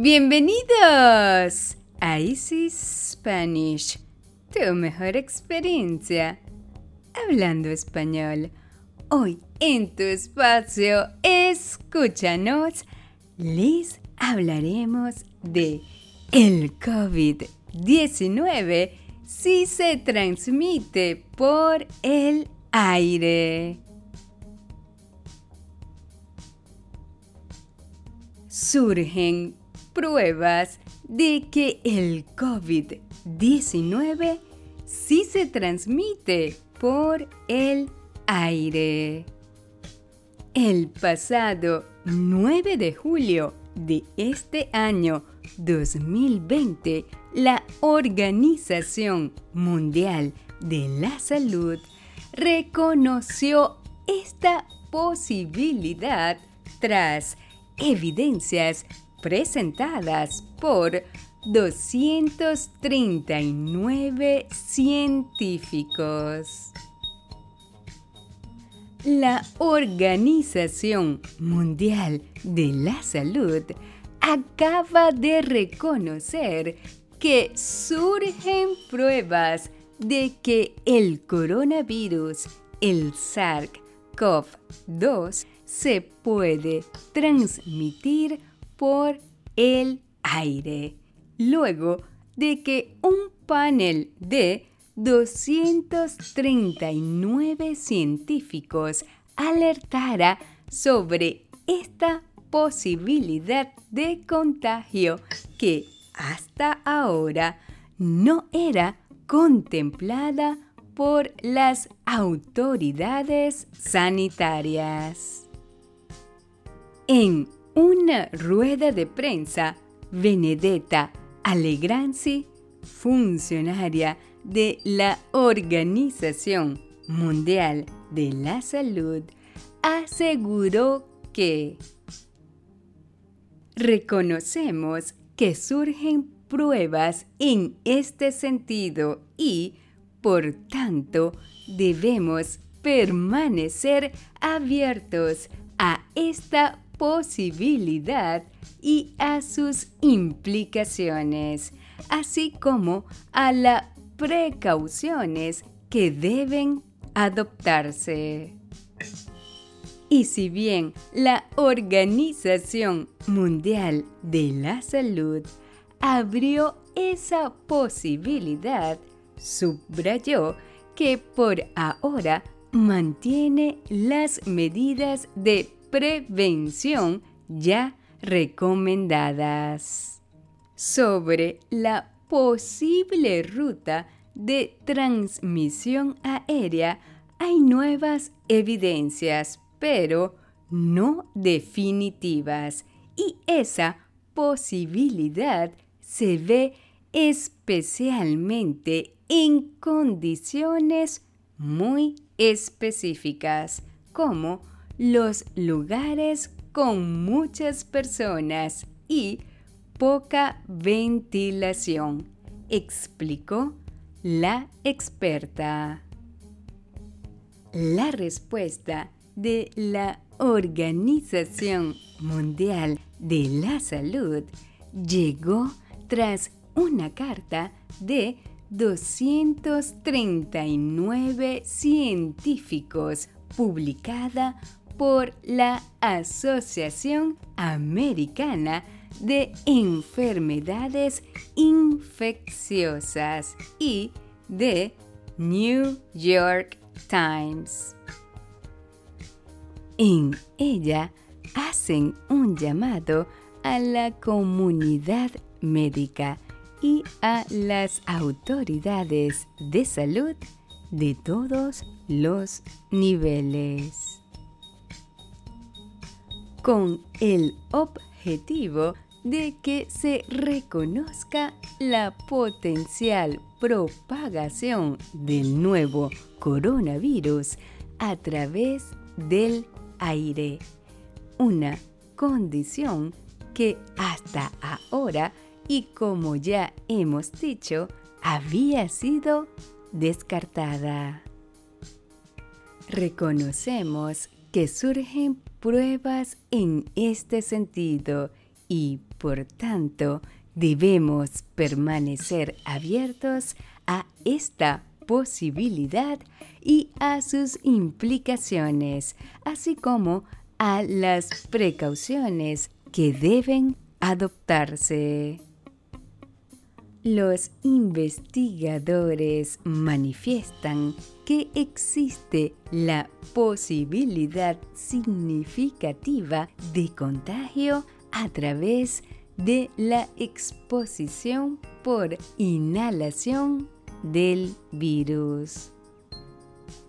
Bienvenidos a Easy Spanish, tu mejor experiencia hablando español. Hoy en tu espacio, escúchanos, les hablaremos de el COVID-19 si se transmite por el aire. Surgen pruebas de que el COVID-19 sí se transmite por el aire. El pasado 9 de julio de este año 2020, la Organización Mundial de la Salud reconoció esta posibilidad tras evidencias presentadas por 239 científicos. La Organización Mundial de la Salud acaba de reconocer que surgen pruebas de que el coronavirus, el SARS-CoV-2, se puede transmitir por el aire, luego de que un panel de 239 científicos alertara sobre esta posibilidad de contagio que hasta ahora no era contemplada por las autoridades sanitarias. En una rueda de prensa, Benedetta Allegranzi, funcionaria de la Organización Mundial de la Salud, aseguró que reconocemos que surgen pruebas en este sentido y, por tanto, debemos permanecer abiertos a esta posibilidad y a sus implicaciones, así como a las precauciones que deben adoptarse. Y si bien la Organización Mundial de la Salud abrió esa posibilidad, subrayó que por ahora mantiene las medidas de prevención ya recomendadas. Sobre la posible ruta de transmisión aérea hay nuevas evidencias, pero no definitivas, y esa posibilidad se ve especialmente en condiciones muy específicas, como los lugares con muchas personas y poca ventilación, explicó la experta. La respuesta de la Organización Mundial de la Salud llegó tras una carta de 239 científicos publicada por la Asociación Americana de Enfermedades Infecciosas y de New York Times. En ella hacen un llamado a la comunidad médica y a las autoridades de salud de todos los niveles con el objetivo de que se reconozca la potencial propagación del nuevo coronavirus a través del aire, una condición que hasta ahora y como ya hemos dicho, había sido descartada. Reconocemos que surgen pruebas en este sentido y, por tanto, debemos permanecer abiertos a esta posibilidad y a sus implicaciones, así como a las precauciones que deben adoptarse. Los investigadores manifiestan que existe la posibilidad significativa de contagio a través de la exposición por inhalación del virus.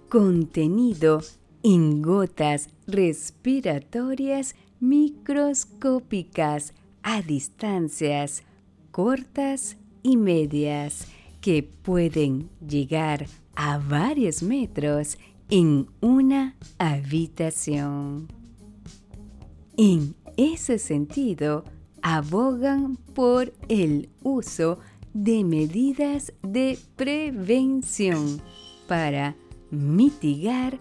Contenido en gotas respiratorias microscópicas a distancias cortas y medias que pueden llegar a varios metros en una habitación. En ese sentido, abogan por el uso de medidas de prevención para mitigar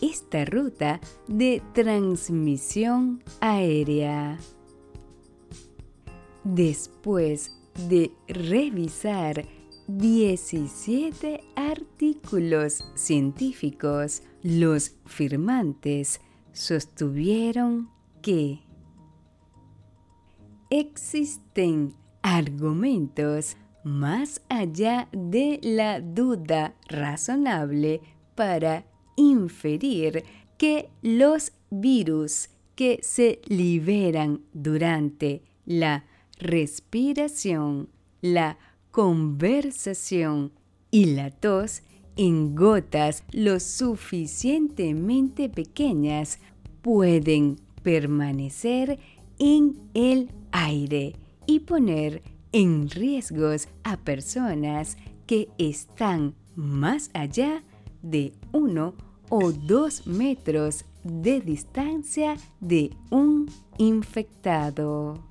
esta ruta de transmisión aérea. Después de revisar 17 artículos científicos, los firmantes sostuvieron que existen argumentos más allá de la duda razonable para inferir que los virus que se liberan durante la respiración, la conversación y la tos en gotas lo suficientemente pequeñas pueden permanecer en el aire y poner en riesgos a personas que están más allá de uno o dos metros de distancia de un infectado.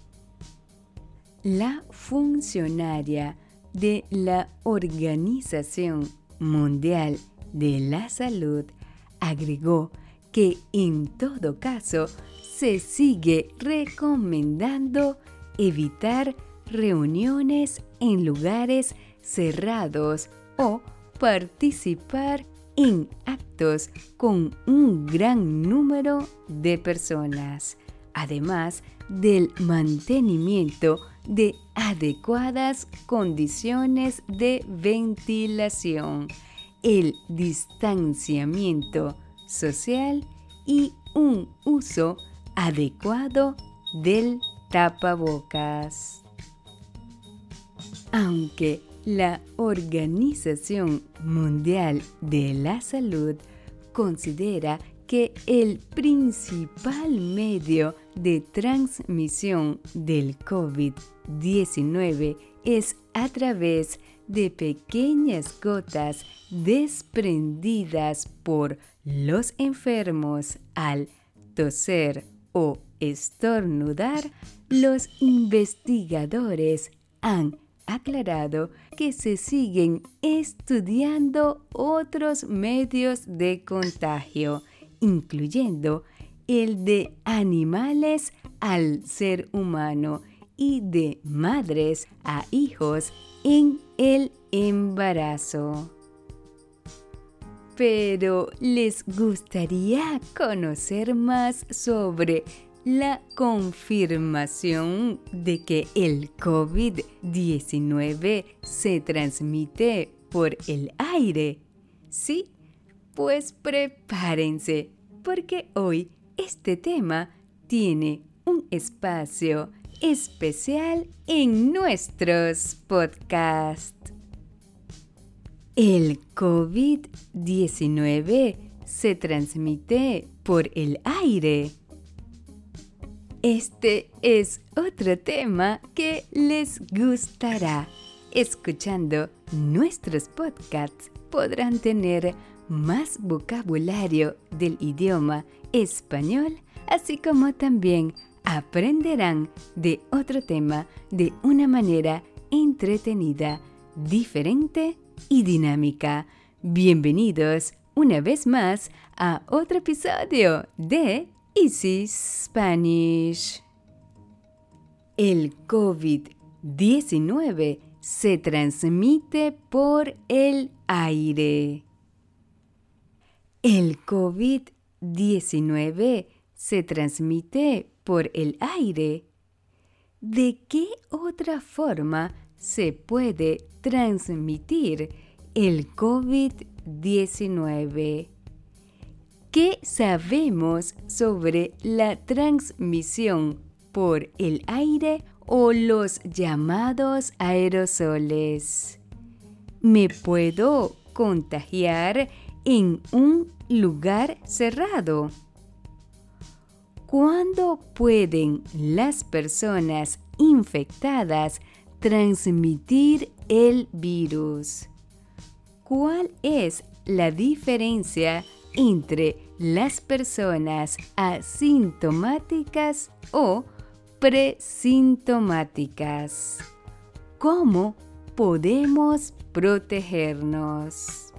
La funcionaria de la Organización Mundial de la Salud agregó que en todo caso se sigue recomendando evitar reuniones en lugares cerrados o participar en actos con un gran número de personas, además del mantenimiento de adecuadas condiciones de ventilación, el distanciamiento social y un uso adecuado del tapabocas. Aunque la Organización Mundial de la Salud considera que el principal medio de transmisión del COVID-19 es a través de pequeñas gotas desprendidas por los enfermos. Al toser o estornudar, los investigadores han aclarado que se siguen estudiando otros medios de contagio incluyendo el de animales al ser humano y de madres a hijos en el embarazo. Pero les gustaría conocer más sobre la confirmación de que el COVID-19 se transmite por el aire. ¿Sí? Pues prepárense, porque hoy este tema tiene un espacio especial en nuestros podcasts. El COVID-19 se transmite por el aire. Este es otro tema que les gustará. Escuchando nuestros podcasts podrán tener más vocabulario del idioma español, así como también aprenderán de otro tema de una manera entretenida, diferente y dinámica. Bienvenidos una vez más a otro episodio de Easy Spanish. El COVID-19 se transmite por el aire. El COVID-19 se transmite por el aire. ¿De qué otra forma se puede transmitir el COVID-19? ¿Qué sabemos sobre la transmisión por el aire o los llamados aerosoles? ¿Me puedo contagiar en un lugar cerrado? ¿Cuándo pueden las personas infectadas transmitir el virus? ¿Cuál es la diferencia entre las personas asintomáticas o presintomáticas? ¿Cómo podemos protegernos?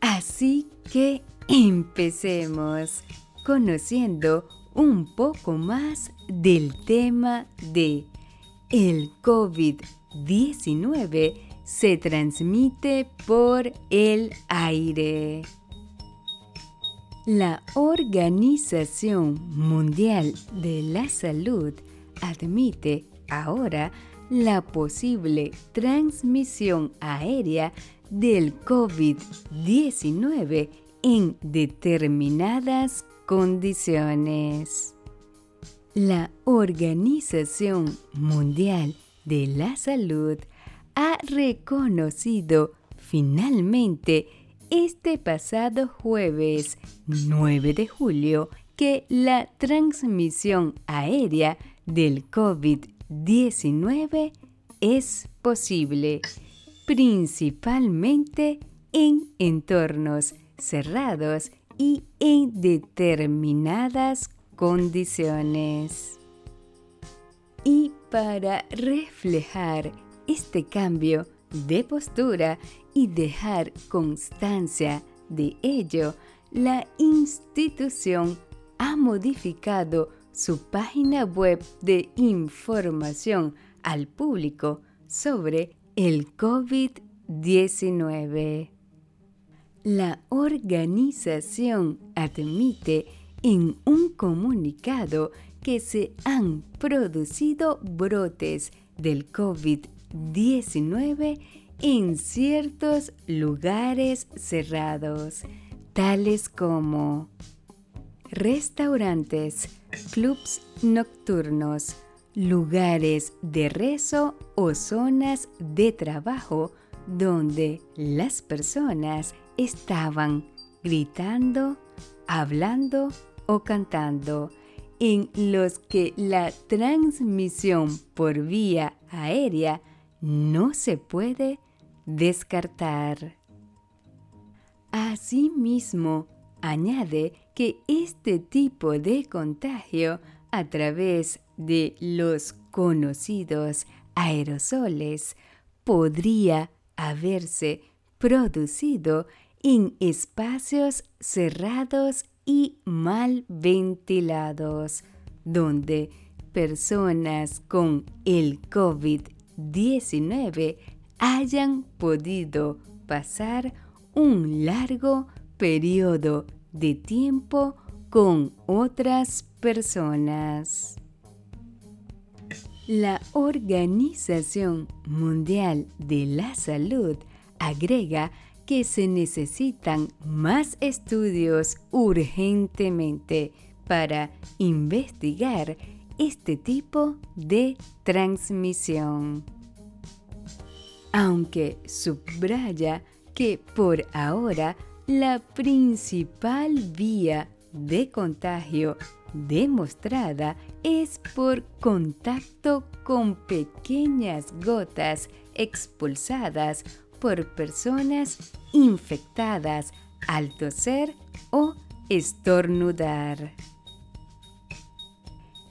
Así que empecemos conociendo un poco más del tema de el COVID-19 se transmite por el aire. La Organización Mundial de la Salud admite ahora la posible transmisión aérea del COVID-19 en determinadas condiciones. La Organización Mundial de la Salud ha reconocido finalmente este pasado jueves 9 de julio que la transmisión aérea del COVID-19 es posible, principalmente en entornos cerrados y en determinadas condiciones. Y para reflejar este cambio de postura y dejar constancia de ello, la institución ha modificado su página web de información al público sobre el COVID-19. La organización admite en un comunicado que se han producido brotes del COVID-19 en ciertos lugares cerrados, tales como restaurantes, clubs nocturnos, lugares de rezo o zonas de trabajo donde las personas estaban gritando, hablando o cantando, en los que la transmisión por vía aérea no se puede descartar. Asimismo, añade que este tipo de contagio a través de los conocidos aerosoles podría haberse producido en espacios cerrados y mal ventilados, donde personas con el COVID-19 hayan podido pasar un largo periodo de tiempo con otras personas. La Organización Mundial de la Salud agrega que se necesitan más estudios urgentemente para investigar este tipo de transmisión. Aunque subraya que por ahora la principal vía de contagio demostrada es por contacto con pequeñas gotas expulsadas por personas infectadas al toser o estornudar.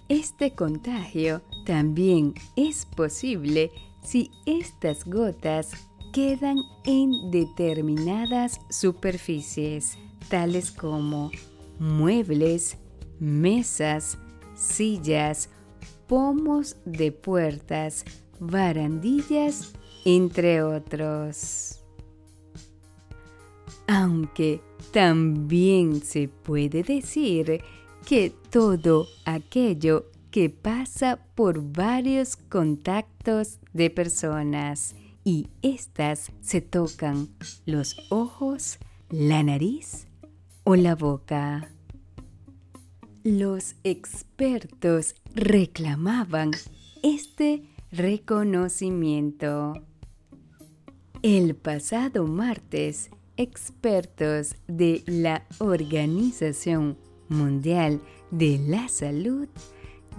Este contagio también es posible si estas gotas quedan en determinadas superficies, tales como muebles, mesas, sillas pomos de puertas, barandillas, entre otros. Aunque también se puede decir que todo aquello que pasa por varios contactos de personas y éstas se tocan los ojos, la nariz o la boca. Los expertos reclamaban este reconocimiento. El pasado martes, expertos de la Organización Mundial de la Salud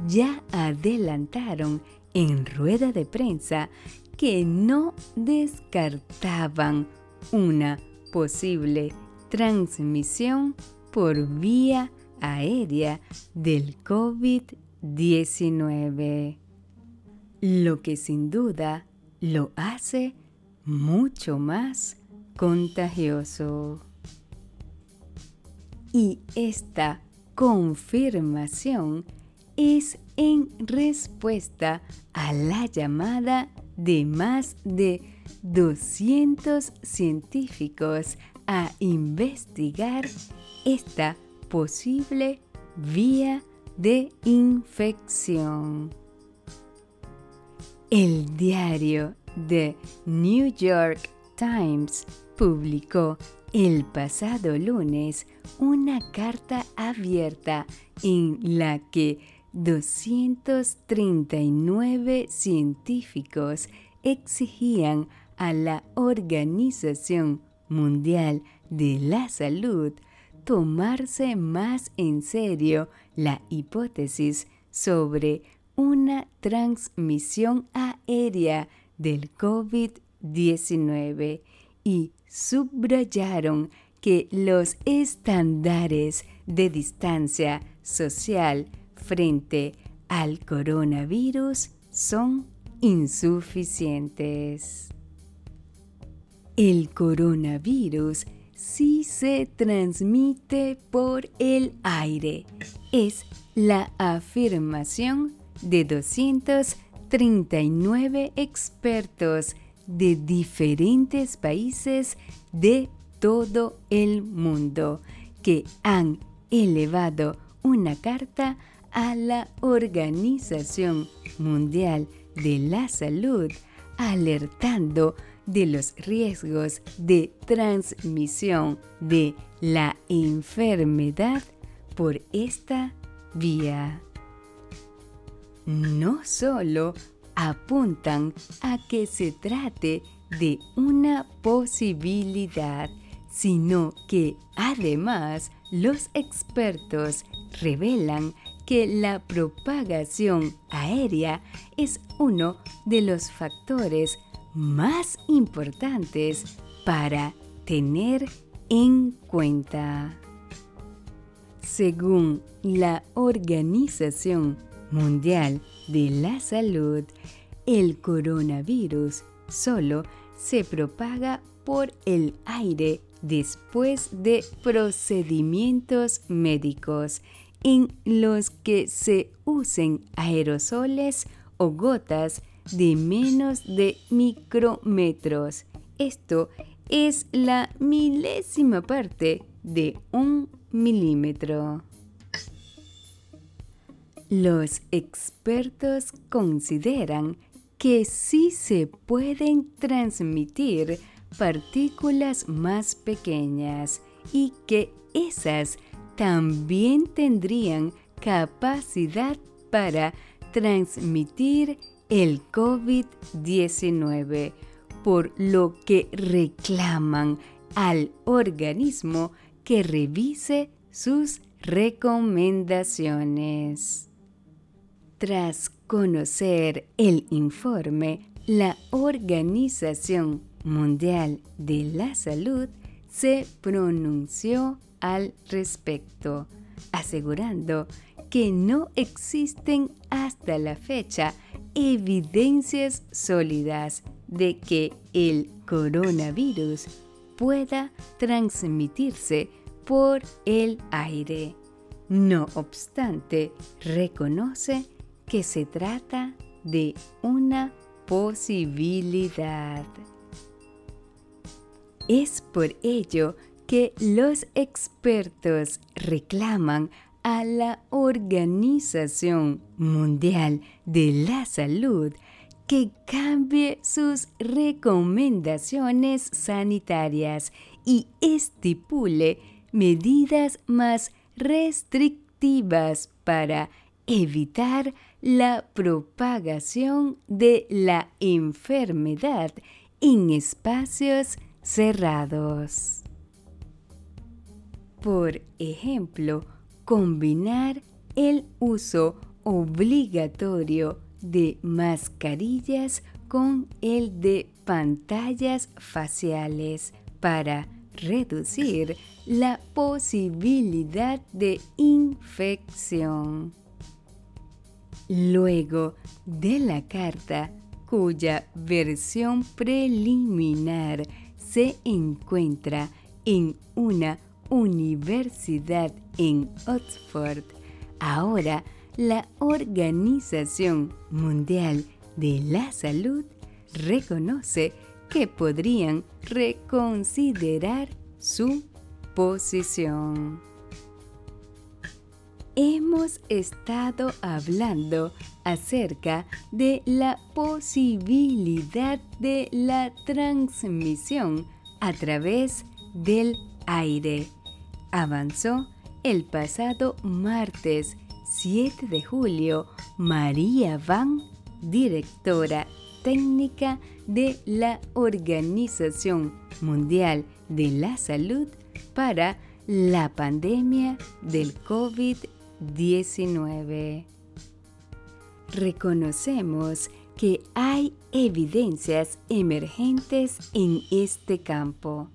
ya adelantaron en rueda de prensa que no descartaban una posible transmisión por vía aérea del COVID-19, lo que sin duda lo hace mucho más contagioso. Y esta confirmación es en respuesta a la llamada de más de 200 científicos a investigar esta posible vía de infección. El diario The New York Times publicó el pasado lunes una carta abierta en la que 239 científicos exigían a la Organización Mundial de la Salud tomarse más en serio la hipótesis sobre una transmisión aérea del COVID-19 y subrayaron que los estándares de distancia social frente al coronavirus son insuficientes. El coronavirus sí se transmite por el aire. Es la afirmación de 239 expertos de diferentes países de todo el mundo que han elevado una carta a la Organización Mundial de la Salud alertando de los riesgos de transmisión de la enfermedad por esta vía. No solo apuntan a que se trate de una posibilidad, sino que además los expertos revelan que la propagación aérea es uno de los factores más importantes para tener en cuenta. Según la Organización Mundial de la Salud, el coronavirus solo se propaga por el aire después de procedimientos médicos en los que se usen aerosoles o gotas de menos de micrómetros. Esto es la milésima parte de un milímetro. Los expertos consideran que sí se pueden transmitir partículas más pequeñas y que esas también tendrían capacidad para transmitir el COVID-19, por lo que reclaman al organismo que revise sus recomendaciones. Tras conocer el informe, la Organización Mundial de la Salud se pronunció al respecto, asegurando que no existen hasta la fecha evidencias sólidas de que el coronavirus pueda transmitirse por el aire. No obstante, reconoce que se trata de una posibilidad. Es por ello que los expertos reclaman a la Organización Mundial de la Salud que cambie sus recomendaciones sanitarias y estipule medidas más restrictivas para evitar la propagación de la enfermedad en espacios cerrados. Por ejemplo, combinar el uso obligatorio de mascarillas con el de pantallas faciales para reducir la posibilidad de infección. Luego de la carta, cuya versión preliminar se encuentra en una universidad en Oxford, ahora la Organización Mundial de la Salud reconoce que podrían reconsiderar su posición. Hemos estado hablando acerca de la posibilidad de la transmisión a través del aire. Avanzó el pasado martes 7 de julio María Van, directora técnica de la Organización Mundial de la Salud para la pandemia del COVID-19. Reconocemos que hay evidencias emergentes en este campo,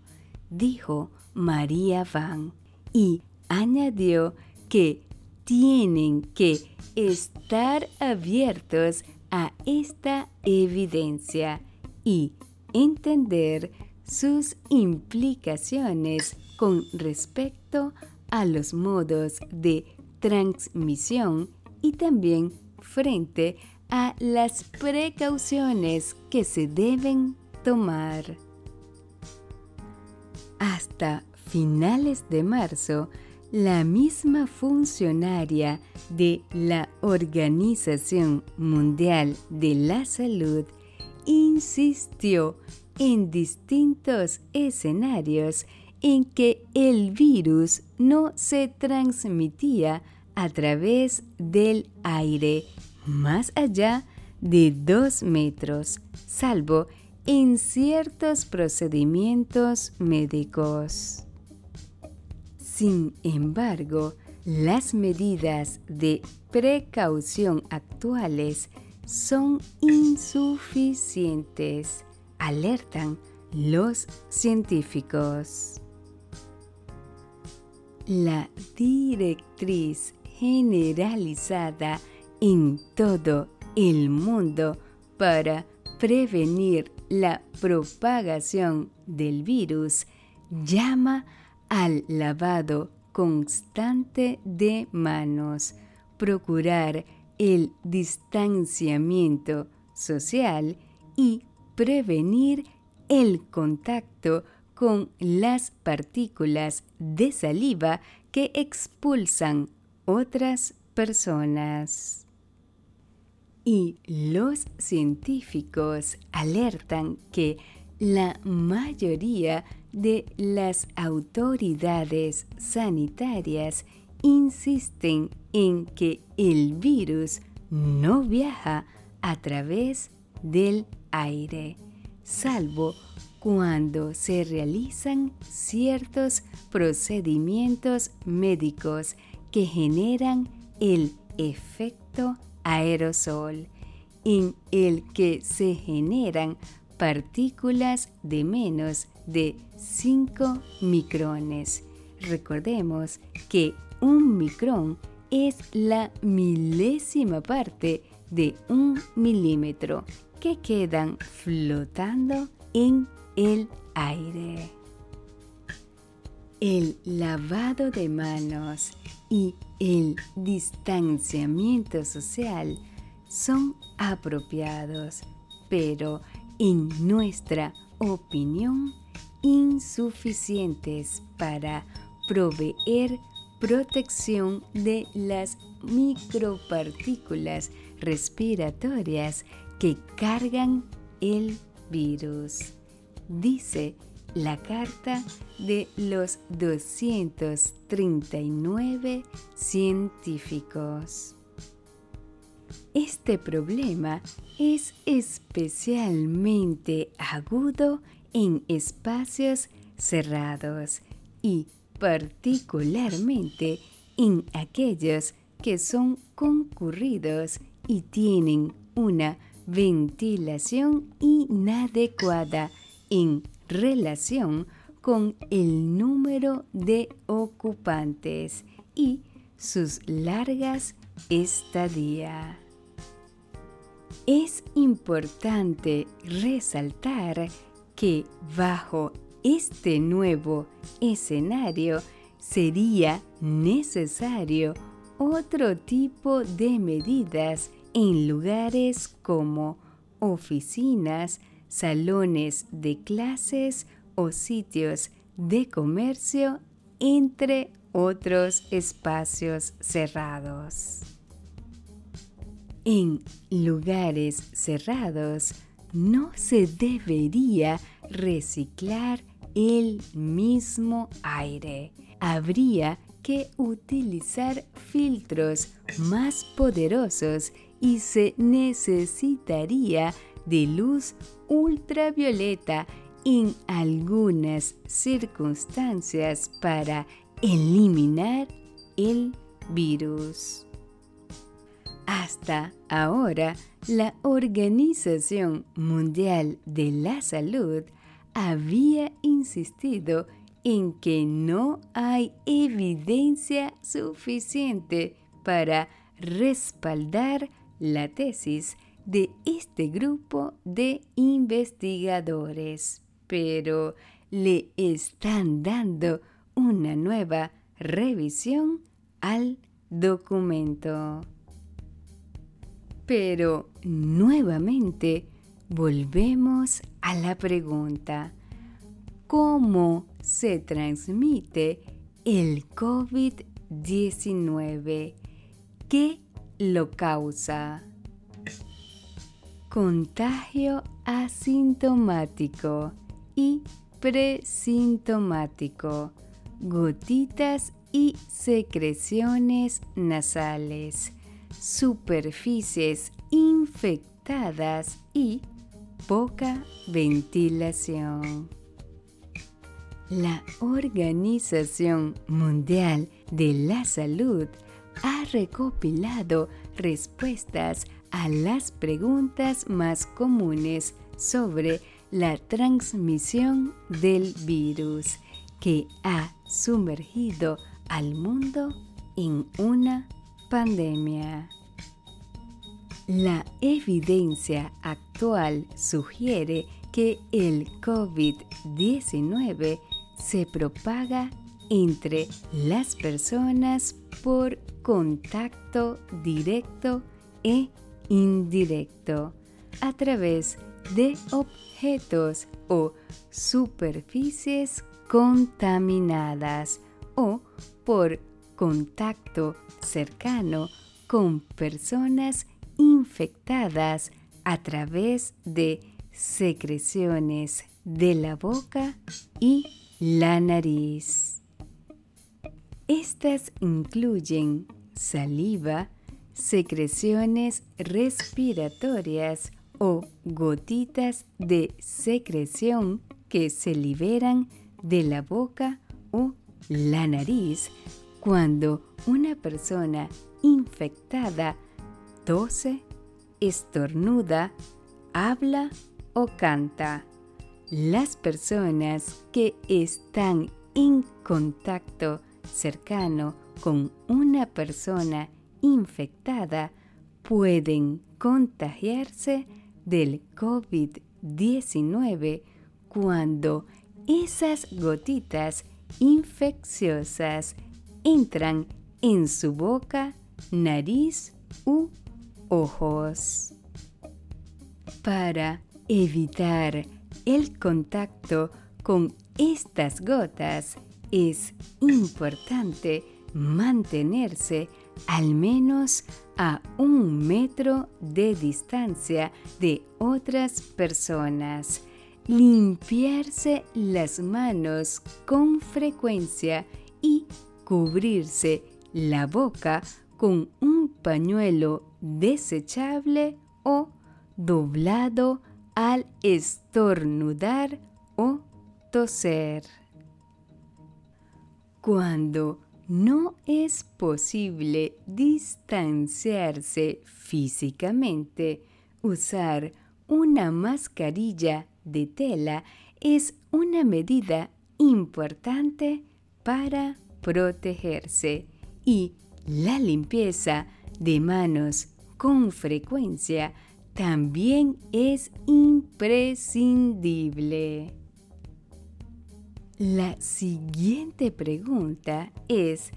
dijo María Van, y añadió que tienen que estar abiertos a esta evidencia y entender sus implicaciones con respecto a los modos de transmisión y también frente a las precauciones que se deben tomar. Hasta finales de marzo, la misma funcionaria de la Organización Mundial de la Salud insistió en distintos escenarios en que el virus no se transmitía a través del aire más allá de dos metros, salvo en ciertos procedimientos médicos. Sin embargo, las medidas de precaución actuales son insuficientes, alertan los científicos. La directriz generalizada en todo el mundo para prevenir la propagación del virus llama al lavado constante de manos, procurar el distanciamiento social y prevenir el contacto con las partículas de saliva que expulsan otras personas. Y los científicos alertan que la mayoría de las autoridades sanitarias insisten en que el virus no viaja a través del aire, salvo cuando se realizan ciertos procedimientos médicos que generan el efecto aerosol, en el que se generan partículas de menos de 5 micrones. Recordemos que un micrón es la milésima parte de un milímetro que quedan flotando en el aire. El lavado de manos y el distanciamiento social son apropiados, pero en nuestra opinión insuficientes para proveer protección de las micropartículas respiratorias que cargan el virus, dice la carta de los 239 científicos. Este problema es especialmente agudo en espacios cerrados y particularmente en aquellos que son concurridos y tienen una ventilación inadecuada en relación con el número de ocupantes y sus largas estadías. Es importante resaltar que bajo este nuevo escenario sería necesario otro tipo de medidas en lugares como oficinas, salones de clases o sitios de comercio, entre otros espacios cerrados. En lugares cerrados no se debería reciclar el mismo aire. Habría que utilizar filtros más poderosos y se necesitaría de luz ultravioleta en algunas circunstancias para eliminar el virus. Hasta ahora, la Organización Mundial de la Salud había insistido en que no hay evidencia suficiente para respaldar la tesis de este grupo de investigadores, pero le están dando una nueva revisión al documento. Pero nuevamente volvemos a la pregunta, ¿cómo se transmite el COVID-19? ¿Qué lo causa? Contagio asintomático y presintomático, gotitas y secreciones nasales, superficies infectadas y poca ventilación. La Organización Mundial de la Salud ha recopilado respuestas a las preguntas más comunes sobre la transmisión del virus que ha sumergido al mundo en una pandemia. La evidencia actual sugiere que el COVID-19 se propaga entre las personas por contacto directo e indirecto a través de objetos o superficies contaminadas o por contacto cercano con personas infectadas a través de secreciones de la boca y la nariz. Estas incluyen saliva, secreciones respiratorias o gotitas de secreción que se liberan de la boca o la nariz cuando una persona infectada tose, estornuda, habla o canta. Las personas que están en contacto cercano con una persona infectada pueden contagiarse del COVID-19 cuando esas gotitas infecciosas entran en su boca, nariz u ojos. Para evitar el contacto con estas gotas, es importante mantenerse al menos a un metro de distancia de otras personas, limpiarse las manos con frecuencia y cubrirse la boca con un pañuelo desechable o doblado al estornudar o toser. Cuando no es posible distanciarse físicamente, usar una mascarilla de tela es una medida importante para protegerse y la limpieza de manos con frecuencia también es imprescindible. La siguiente pregunta es,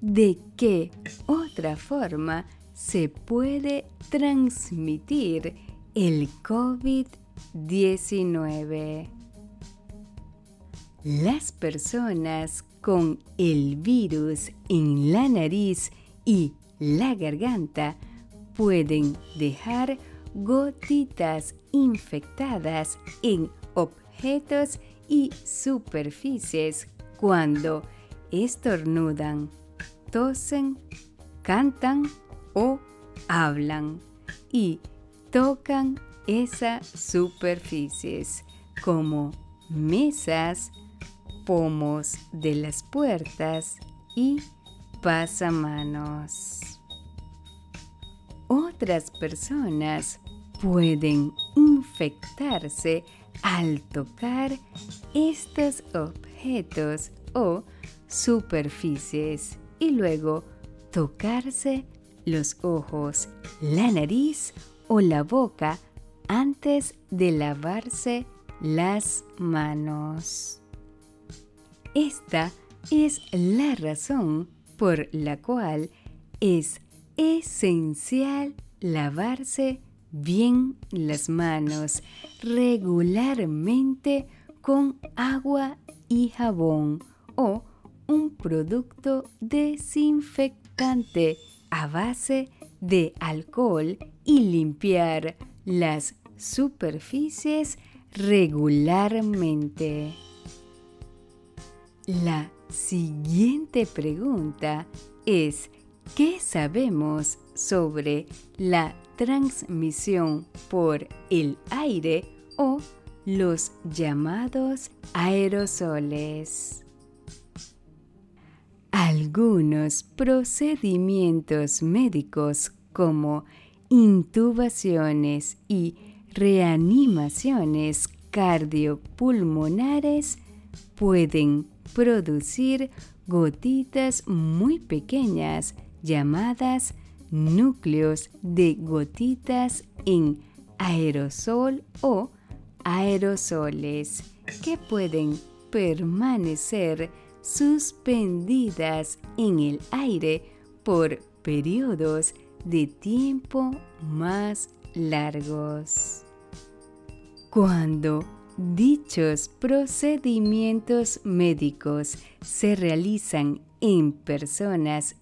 ¿de qué otra forma se puede transmitir el COVID-19? Las personas con el virus en la nariz y la garganta pueden dejar gotitas infectadas en objetos y superficies cuando estornudan, tosen, cantan o hablan y tocan esas superficies como mesas, pomos de las puertas y pasamanos. Otras personas pueden infectarse al tocar estos objetos o superficies y luego tocarse los ojos, la nariz o la boca antes de lavarse las manos. Esta es la razón por la cual es esencial lavarse bien las manos regularmente con agua y jabón o un producto desinfectante a base de alcohol y limpiar las superficies regularmente. La siguiente pregunta es, ¿qué sabemos sobre la transmisión por el aire o los llamados aerosoles. Algunos procedimientos médicos como intubaciones y reanimaciones cardiopulmonares pueden producir gotitas muy pequeñas llamadas núcleos de gotitas en aerosol o aerosoles que pueden permanecer suspendidas en el aire por periodos de tiempo más largos. Cuando dichos procedimientos médicos se realizan en personas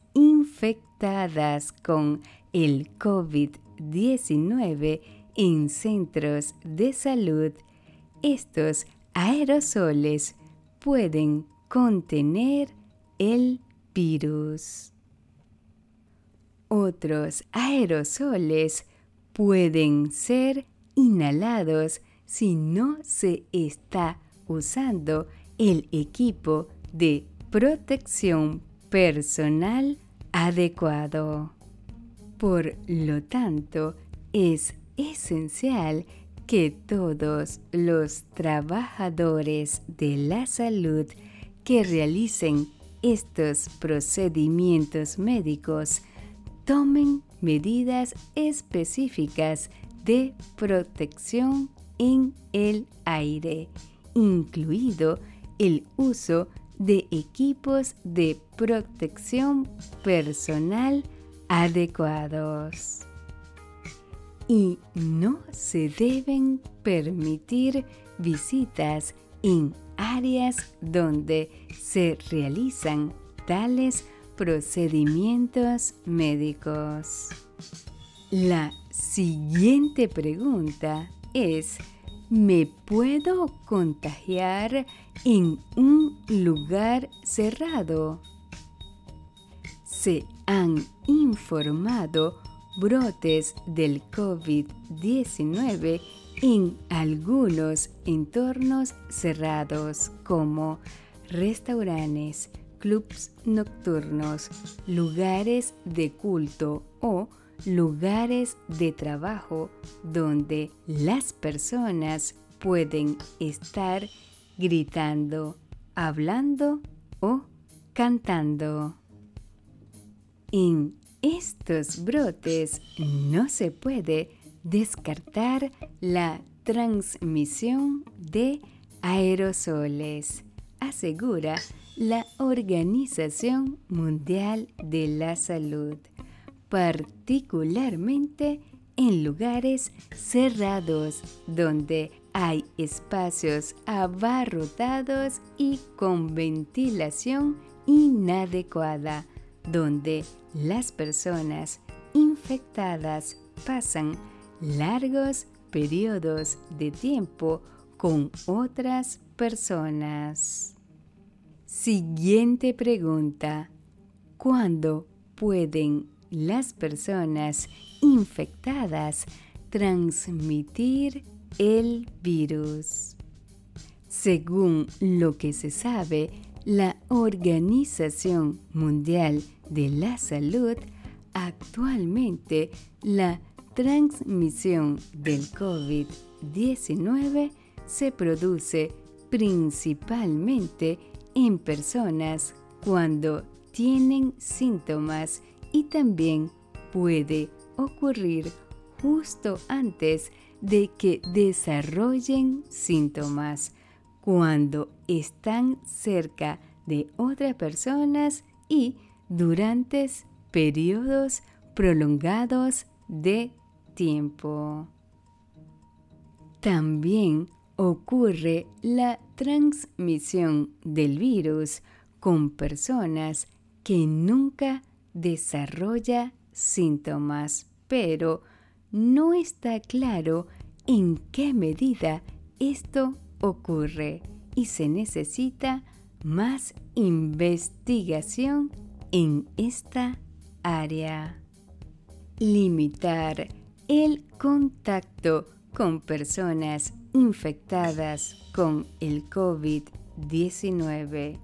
con el COVID-19 en centros de salud, estos aerosoles pueden contener el virus. Otros aerosoles pueden ser inhalados si no se está usando el equipo de protección personal adecuado. Por lo tanto, es esencial que todos los trabajadores de la salud que realicen estos procedimientos médicos tomen medidas específicas de protección en el aire, incluido el uso de equipos de protección personal adecuados. y no se deben permitir visitas en áreas donde se realizan tales procedimientos médicos. La siguiente pregunta es, ¿me puedo contagiar en un lugar cerrado? Se han informado brotes del COVID-19 en algunos entornos cerrados como restaurantes, clubs nocturnos, lugares de culto o lugares de trabajo donde las personas pueden estar gritando, hablando o cantando. En estos brotes no se puede descartar la transmisión de aerosoles, asegura la Organización Mundial de la Salud, particularmente en lugares cerrados donde hay espacios abarrotados y con ventilación inadecuada, donde las personas infectadas pasan largos periodos de tiempo con otras personas. Siguiente pregunta. ¿Cuándo pueden las personas infectadas transmitir el virus? Según lo que se sabe, la Organización Mundial de la Salud, actualmente la transmisión del COVID-19 se produce principalmente en personas cuando tienen síntomas y también puede ocurrir justo antes de que desarrollen síntomas, cuando están cerca de otras personas y durante periodos prolongados de tiempo. También ocurre la transmisión del virus con personas que nunca desarrolla síntomas, pero no está claro en qué medida esto ocurre y se necesita más investigación en esta área. Limitar el contacto con personas infectadas con el COVID-19.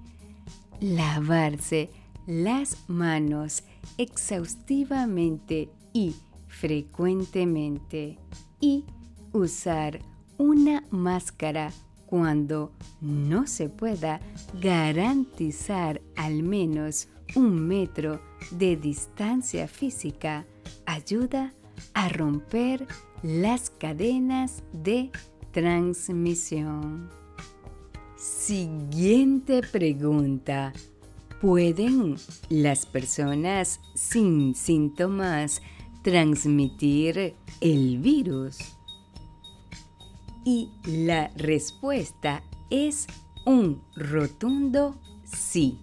Lavarse las manos exhaustivamente y frecuentemente. Y usar una máscara cuando no se pueda garantizar al menos un metro de distancia física ayuda a romper las cadenas de transmisión. Siguiente pregunta. ¿Pueden las personas sin síntomas transmitir el virus? Y la respuesta es un rotundo sí.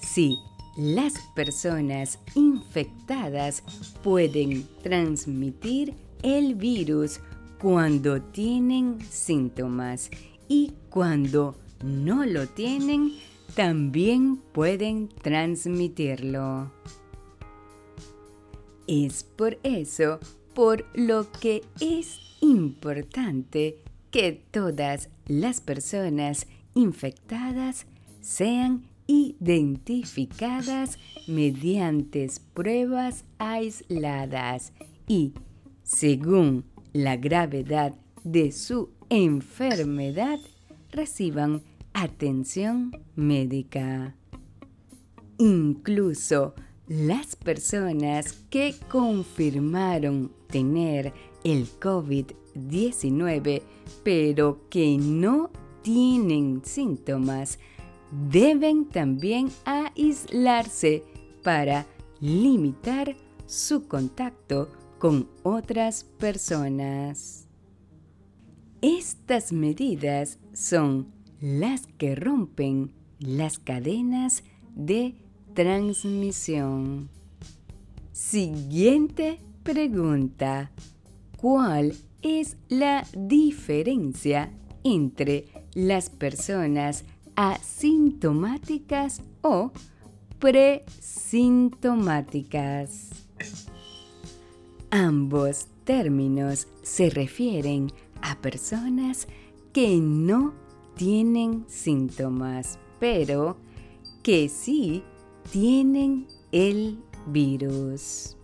Sí, las personas infectadas pueden transmitir el virus cuando tienen síntomas y cuando no lo tienen, también pueden transmitirlo. Es por eso por lo que es importante que todas las personas infectadas sean identificadas mediante pruebas aisladas y, según la gravedad de su enfermedad, reciban atención médica. Incluso las personas que confirmaron tener el COVID-19 pero que no tienen síntomas deben también aislarse para limitar su contacto con otras personas. Estas medidas son las que rompen las cadenas de transmisión. Siguiente pregunta. ¿Cuál es la diferencia entre las personas asintomáticas o presintomáticas? Ambos términos se refieren a personas que no tienen síntomas, pero que sí tienen el virus.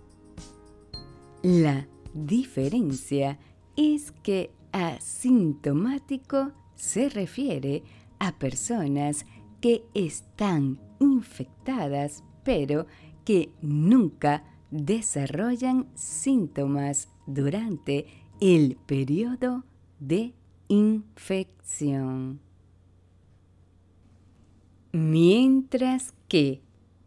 La diferencia es que asintomático se refiere a personas que están infectadas pero que nunca desarrollan síntomas durante el periodo de infección. Mientras que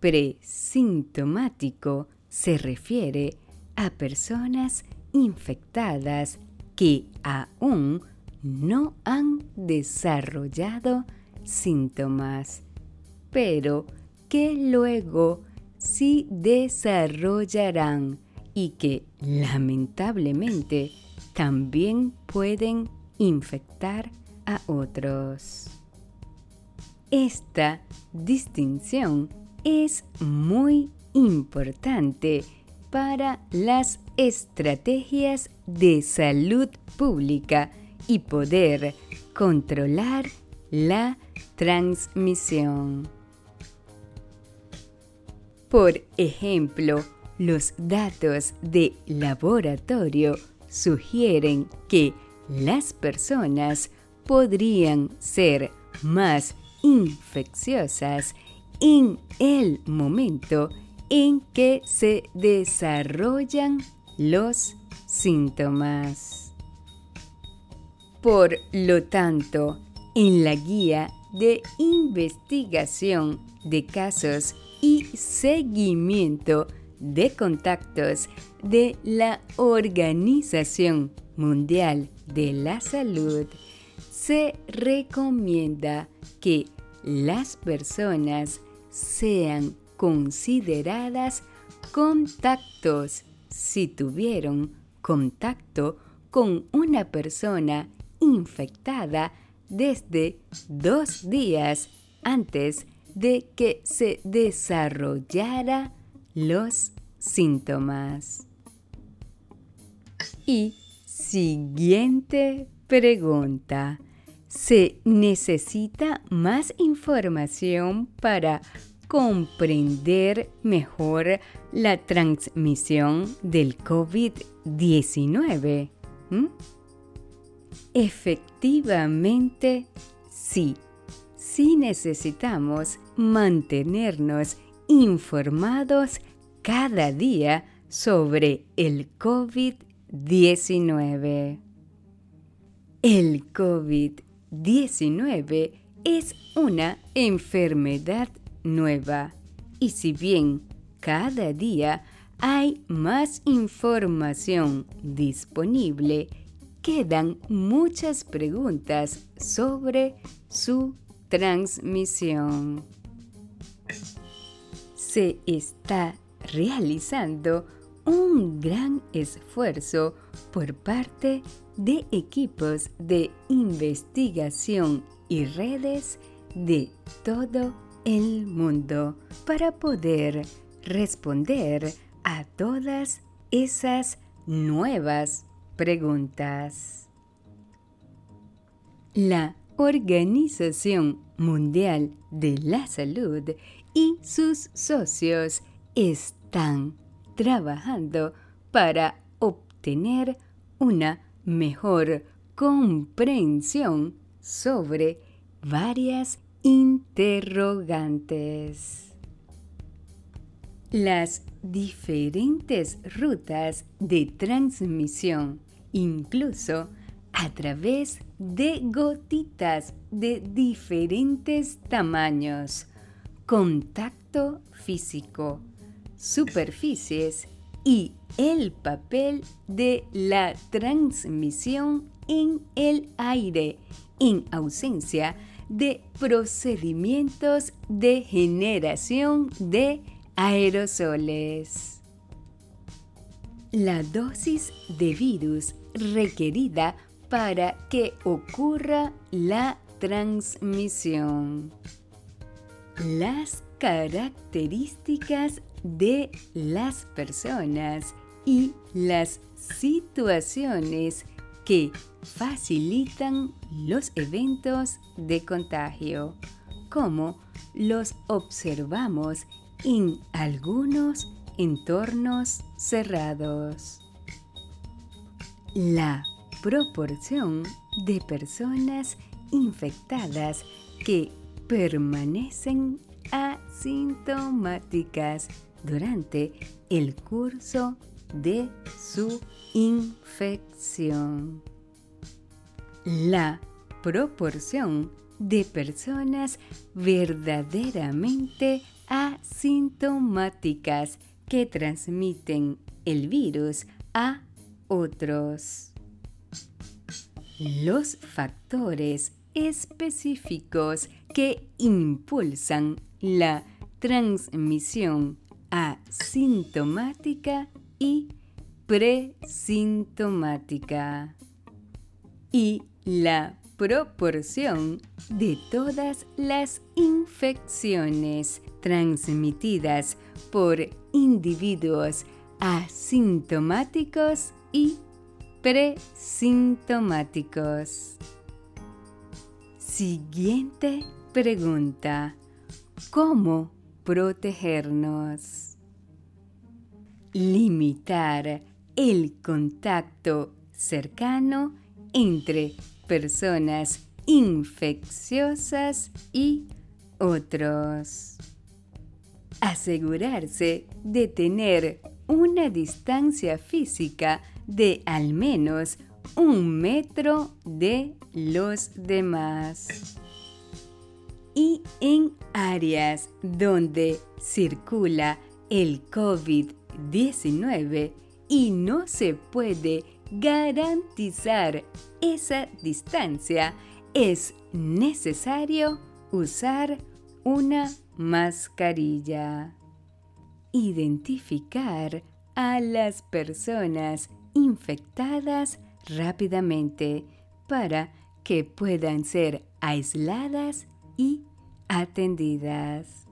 presintomático se refiere a personas infectadas que aún no han desarrollado síntomas, pero que luego sí desarrollarán y que lamentablemente también pueden infectar a otros. Esta distinción es muy importante para las estrategias de salud pública y poder controlar la transmisión. Por ejemplo, los datos de laboratorio sugieren que las personas podrían ser más infecciosas en el momento en que se desarrollan los síntomas. Por lo tanto, en la guía de investigación de casos y seguimiento de contactos de la Organización Mundial de la Salud, se recomienda que las personas sean consideradas contactos si tuvieron contacto con una persona infectada desde dos días antes de que se desarrollara los síntomas. Y siguiente pregunta. Se necesita más información para comprender mejor la transmisión del COVID-19. ¿Mm? Efectivamente, sí. Sí necesitamos mantenernos informados cada día sobre el COVID-19. El COVID-19 es una enfermedad nueva y si bien cada día hay más información disponible, quedan muchas preguntas sobre su transmisión. Se está realizando un gran esfuerzo por parte de equipos de investigación y redes de todo el mundo para poder responder a todas esas nuevas preguntas. La Organización Mundial de la Salud y sus socios están trabajando para obtener una mejor comprensión sobre varias interrogantes. Las diferentes rutas de transmisión, incluso a través de gotitas de diferentes tamaños, contacto físico, superficies y el papel de la transmisión en el aire en ausencia de procedimientos de generación de aerosoles. La dosis de virus requerida para que ocurra la transmisión. Las características de las personas y las situaciones que facilitan los eventos de contagio, como los observamos en algunos entornos cerrados. La proporción de personas infectadas que permanecen asintomáticas durante el curso de su infección. La proporción de personas verdaderamente asintomáticas que transmiten el virus a otros. Los factores específicos que impulsan la transmisión asintomática y presintomática. Y la proporción de todas las infecciones transmitidas por individuos asintomáticos y presintomáticos. Siguiente pregunta. ¿Cómo protegernos? Limitar el contacto cercano entre personas infecciosas y otros. Asegurarse de tener una distancia física de al menos un metro de los demás. Y en áreas donde circula el COVID-19 y no se puede garantizar esa distancia, es necesario usar una mascarilla. Identificar a las personas infectadas rápidamente para que puedan ser aisladas y atendidas.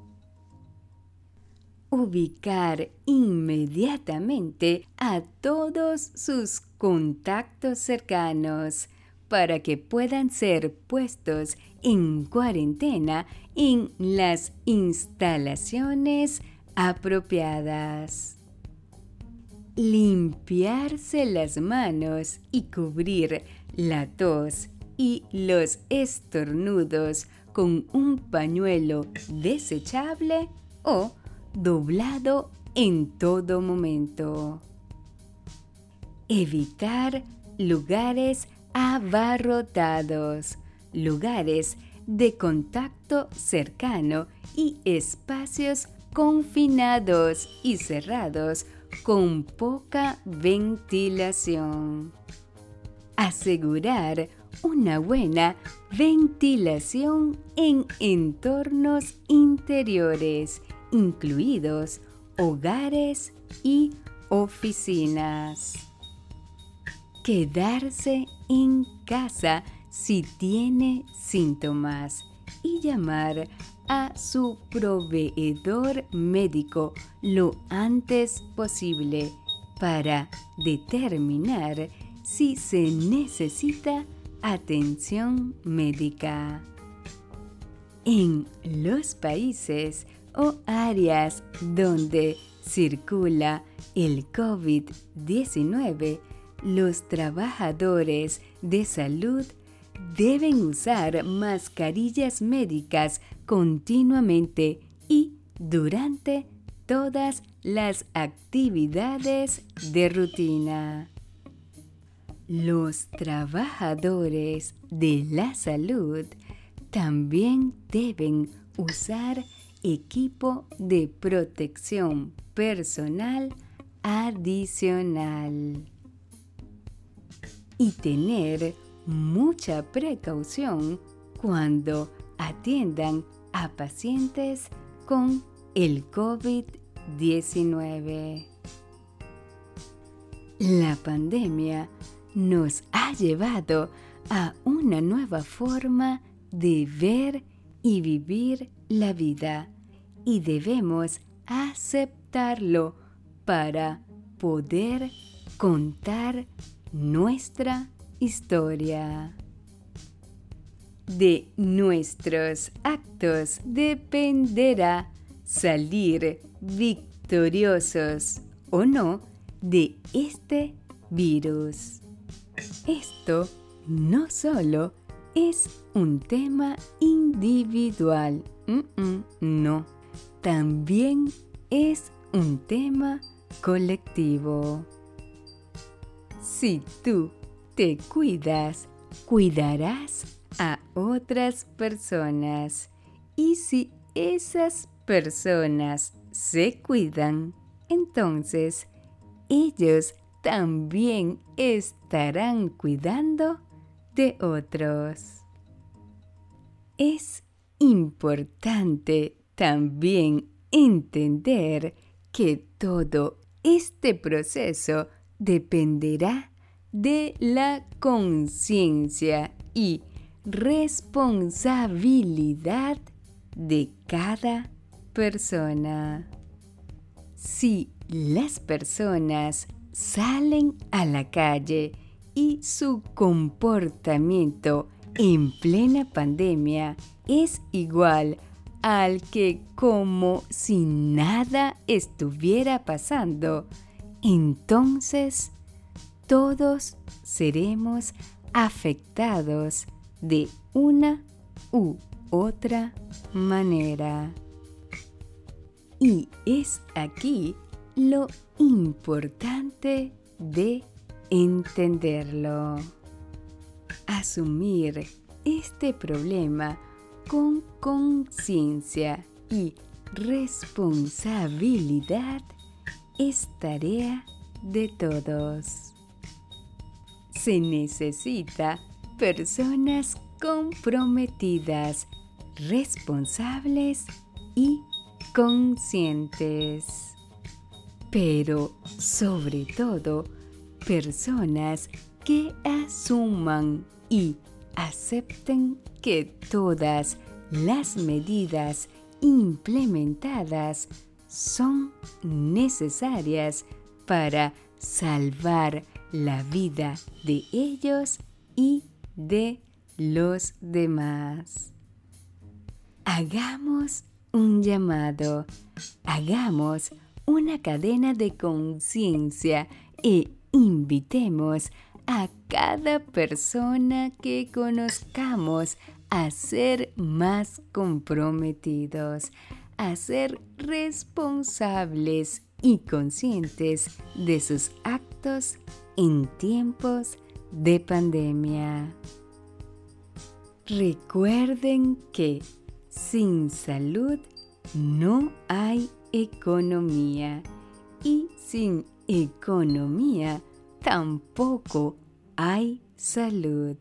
Ubicar inmediatamente a todos sus contactos cercanos para que puedan ser puestos en cuarentena en las instalaciones apropiadas. Limpiarse las manos y cubrir la tos y los estornudos con un pañuelo desechable o doblado en todo momento. Evitar lugares abarrotados, lugares de contacto cercano y espacios confinados y cerrados con poca ventilación. Asegurar una buena ventilación en entornos interiores, incluidos hogares y oficinas. Quedarse en casa si tiene síntomas y llamar a su proveedor médico lo antes posible para determinar si se necesita atención médica. En los países o áreas donde circula el COVID-19, los trabajadores de salud deben usar mascarillas médicas continuamente y durante todas las actividades de rutina. Los trabajadores de la salud también deben usar equipo de protección personal adicional. Y tener mucha precaución cuando atiendan a pacientes con el COVID-19. La pandemia nos ha llevado a una nueva forma de ver y vivir la vida y debemos aceptarlo para poder contar nuestra historia. De nuestros actos dependerá salir victoriosos o no de este virus. Esto no solo es un tema individual, no, también es un tema colectivo. Si tú te cuidas, cuidarás a otras personas. Y si esas personas se cuidan, entonces ellos también estarán cuidando de otros. Es importante también entender que todo este proceso dependerá de la conciencia y responsabilidad de cada persona. Si las personas salen a la calle y su comportamiento en plena pandemia es igual al que como si nada estuviera pasando, entonces todos seremos afectados de una u otra manera. Y es aquí lo importante de entenderlo. Asumir este problema con conciencia y responsabilidad es tarea de todos. Se necesita personas comprometidas, responsables y conscientes. Pero sobre todo, personas que asuman y acepten que todas las medidas implementadas son necesarias para salvar la vida de ellos y de los demás. Hagamos un llamado, hagamos una cadena de conciencia e invitemos a cada persona que conozcamos a ser más comprometidos, a ser responsables y conscientes de sus actos en tiempos de pandemia. Recuerden que sin salud no hay economía y sin economía tampoco hay salud.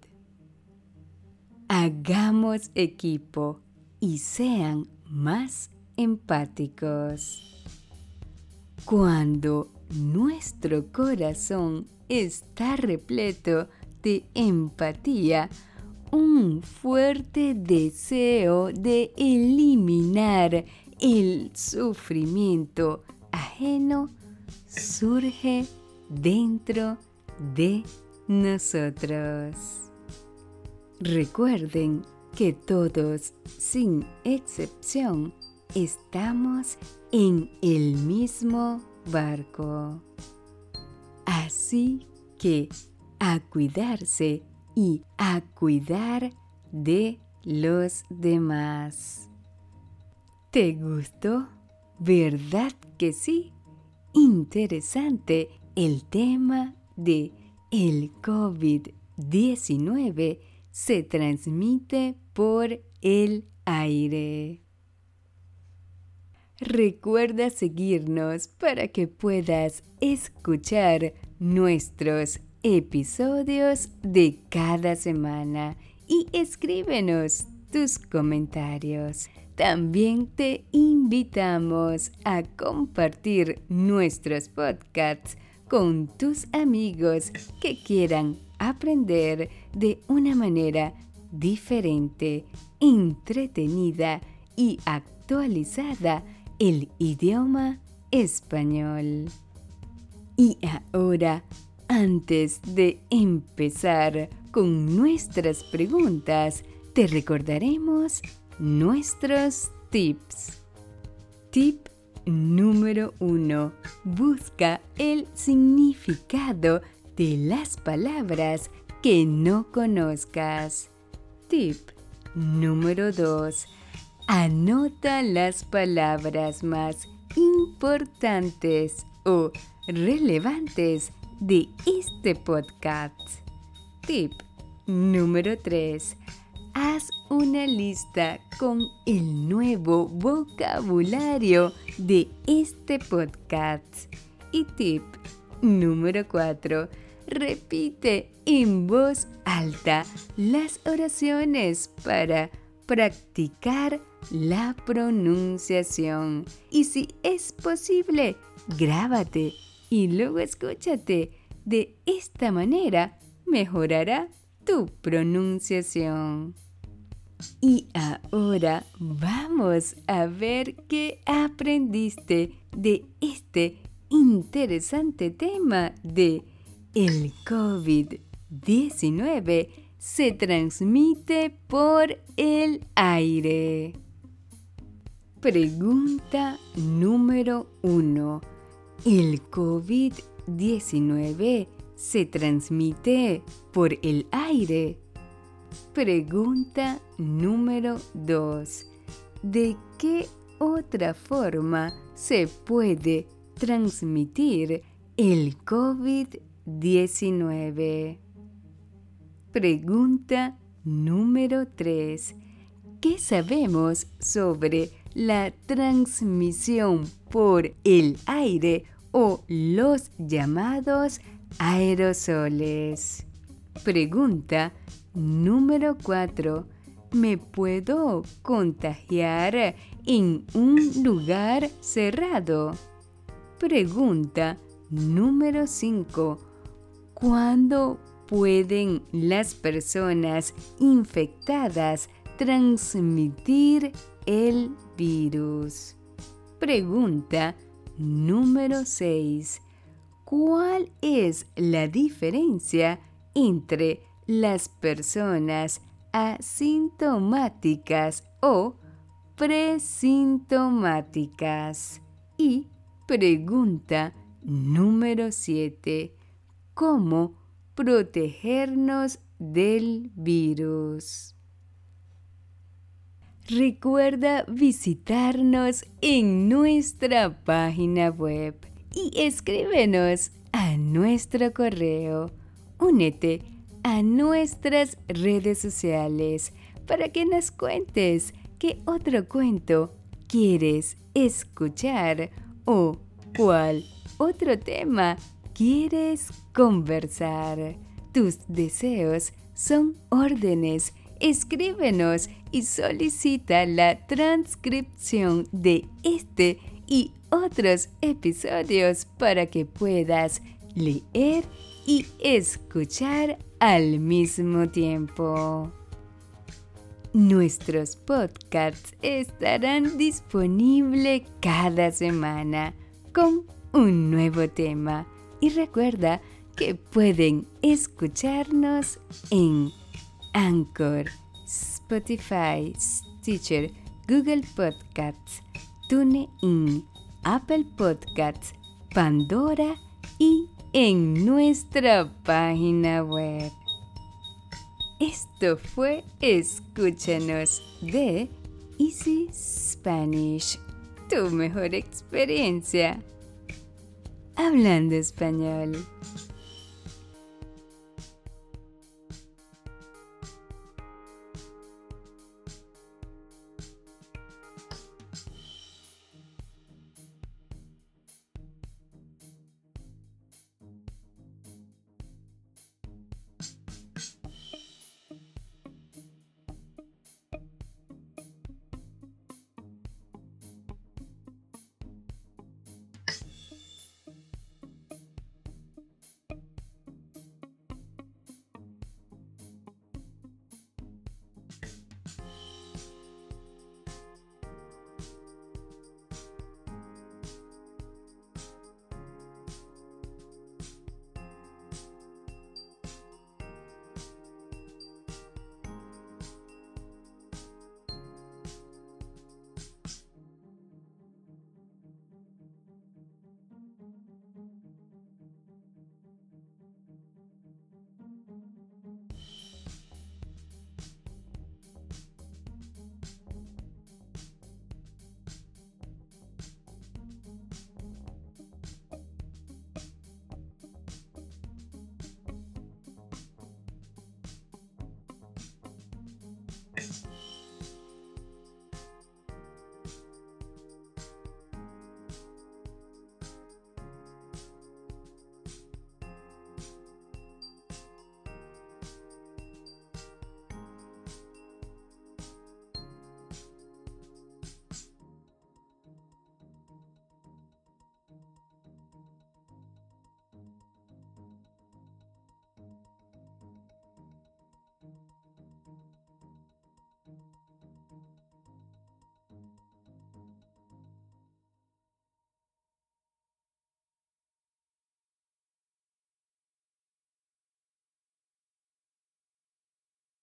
Hagamos equipo y sean más empáticos. Cuando nuestro corazón está repleto de empatía, un fuerte deseo de eliminar el sufrimiento ajeno surge dentro de nosotros. Recuerden que todos, sin excepción, estamos en el mismo barco. Así que a cuidarse y a cuidar de los demás. ¿Te gustó? ¿Verdad que sí? Interesante el tema de el COVID-19 se transmite por el aire. Recuerda seguirnos para que puedas escuchar nuestros episodios de cada semana y escríbenos tus comentarios. También te invitamos a compartir nuestros podcasts con tus amigos que quieran aprender de una manera diferente, entretenida y actualizada el idioma español. Y ahora, antes de empezar con nuestras preguntas, te recordaremos nuestros tips. Tip número 1. Busca el significado de las palabras que no conozcas. Tip número 2. Anota las palabras más importantes o relevantes de este podcast. Tip número 3. Haz una lista con el nuevo vocabulario de este podcast. Y tip número 4. Repite en voz alta las oraciones para practicar la pronunciación. Y si es posible, grábate y luego escúchate. De esta manera mejorará tu pronunciación. Y ahora vamos a ver qué aprendiste de este interesante tema de el COVID-19 se transmite por el aire. Pregunta número 1. ¿El COVID-19 se transmite por el aire? Pregunta número 2. ¿De qué otra forma se puede transmitir el COVID-19? Pregunta número 3. ¿Qué sabemos sobre la transmisión por el aire o los llamados aerosoles? Pregunta número 4. ¿Me puedo contagiar en un lugar cerrado? Pregunta número 5. ¿Cuándo pueden las personas infectadas transmitir el virus? Pregunta número 6. ¿Cuál es la diferencia entre las personas asintomáticas o presintomáticas? Y pregunta número 7. ¿Cómo protegernos del virus. Recuerda visitarnos en nuestra página web y escríbenos a nuestro correo. Únete a nuestras redes sociales para que nos cuentes qué otro cuento quieres escuchar o cuál otro tema quieres conversar. Tus deseos son órdenes. Escríbenos y solicita la transcripción de este y otros episodios para que puedas leer y escuchar al mismo tiempo. Nuestros podcasts estarán disponibles cada semana con un nuevo tema y recuerda que pueden escucharnos en Anchor, Spotify, Stitcher, Google Podcasts, TuneIn, Apple Podcasts, Pandora y en nuestra página web. Esto fue Escúchanos de Easy Spanish, tu mejor experiencia hablando español.